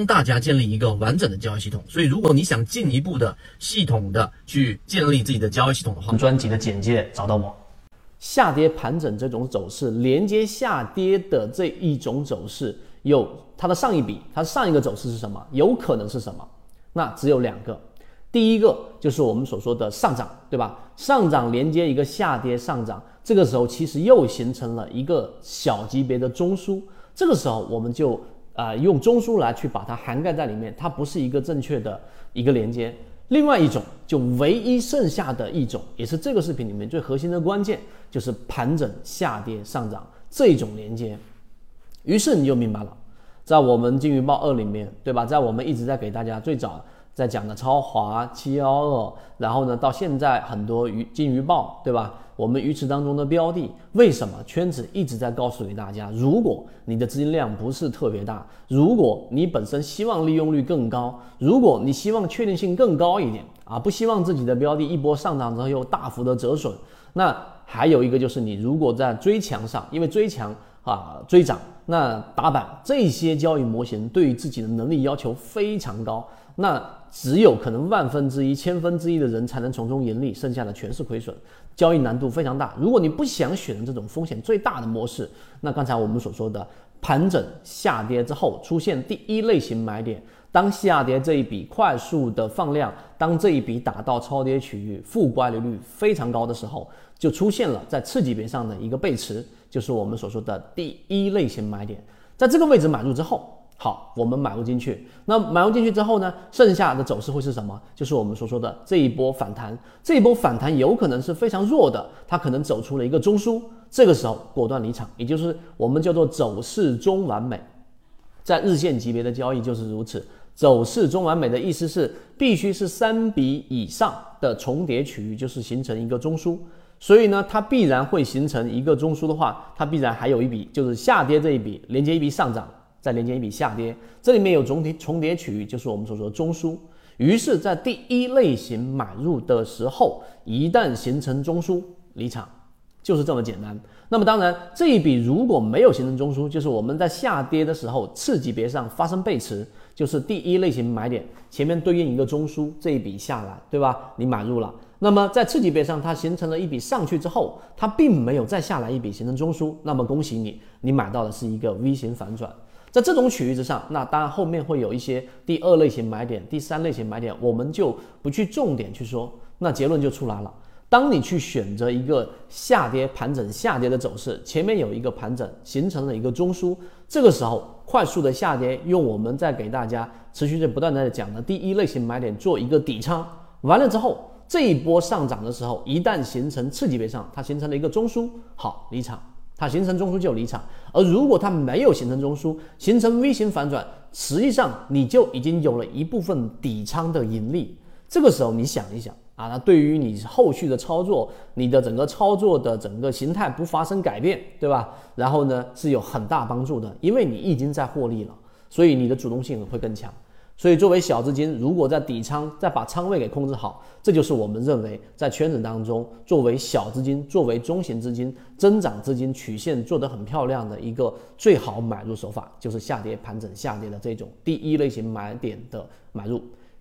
帮大家建立一个完整的交易系统。所以，如果你想进一步的系统的去建立自己的交易系统的话，专辑的简介找到我。下跌盘整这种走势，连接下跌的这一种走势，有它的上一笔，它上一个走势是什么？有可能是什么？那只有两个。第一个就是我们所说的上涨，对吧？上涨连接一个下跌上涨，这个时候其实又形成了一个小级别的中枢，这个时候我们就啊用中枢来去把它涵盖在里面，它不是一个正确的一个连接。另外一种就唯一剩下的一种，也是这个视频里面最核心的关键，就是盘整下跌上涨这种连接。于是你就明白了，在我们金鱼报二里面，对吧？在我们一直在给大家最早。在讲的超华七幺二，然后呢，到现在很多鱼金鱼报，对吧？我们鱼池当中的标的，为什么圈子一直在告诉给大家？如果你的资金量不是特别大，如果你本身希望利用率更高，如果你希望确定性更高一点啊，不希望自己的标的一波上涨之后又大幅的折损，那还有一个就是你如果在追强上，因为追强啊追涨，那打板这些交易模型对于自己的能力要求非常高，那。只有可能万分之一、千分之一的人才能从中盈利，剩下的全是亏损，交易难度非常大。如果你不想选这种风险最大的模式，那刚才我们所说的盘整下跌之后出现第一类型买点，当下跌这一笔快速的放量，当这一笔打到超跌区域，负乖离率非常高的时候，就出现了在次级别上的一个背驰，就是我们所说的第一类型买点，在这个位置买入之后。好，我们买入进去。那买入进去之后呢？剩下的走势会是什么？就是我们所说的这一波反弹。这一波反弹有可能是非常弱的，它可能走出了一个中枢。这个时候果断离场，也就是我们叫做走势中完美。在日线级别的交易就是如此。走势中完美的意思是，必须是三笔以上的重叠区域，就是形成一个中枢。所以呢，它必然会形成一个中枢的话，它必然还有一笔，就是下跌这一笔连接一笔上涨。再连接一笔下跌，这里面有总体重叠区域，就是我们所说的中枢。于是，在第一类型买入的时候，一旦形成中枢，离场，就是这么简单。那么，当然这一笔如果没有形成中枢，就是我们在下跌的时候次级别上发生背驰，就是第一类型买点前面对应一个中枢，这一笔下来，对吧？你买入了。那么在次级别上，它形成了一笔上去之后，它并没有再下来一笔形成中枢，那么恭喜你，你买到的是一个 V 型反转。在这种区域之上，那当然后面会有一些第二类型买点、第三类型买点，我们就不去重点去说。那结论就出来了：当你去选择一个下跌盘整、下跌的走势，前面有一个盘整形成了一个中枢，这个时候快速的下跌，用我们在给大家持续在不断的讲的第一类型买点做一个底仓，完了之后，这一波上涨的时候，一旦形成次级别上，它形成了一个中枢，好离场。它形成中枢就离场，而如果它没有形成中枢，形成 V 型反转，实际上你就已经有了一部分底仓的盈利。这个时候你想一想啊，那对于你后续的操作，你的整个操作的整个形态不发生改变，对吧？然后呢是有很大帮助的，因为你已经在获利了，所以你的主动性会更强。所以，作为小资金，如果在底仓再把仓位给控制好，这就是我们认为在圈子当中，作为小资金、作为中型资金、增长资金曲线做得很漂亮的一个最好买入手法，就是下跌盘整下跌的这种第一类型买点的买入。